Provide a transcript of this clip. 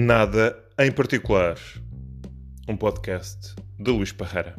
Nada em particular. Um podcast de Luís Parreira.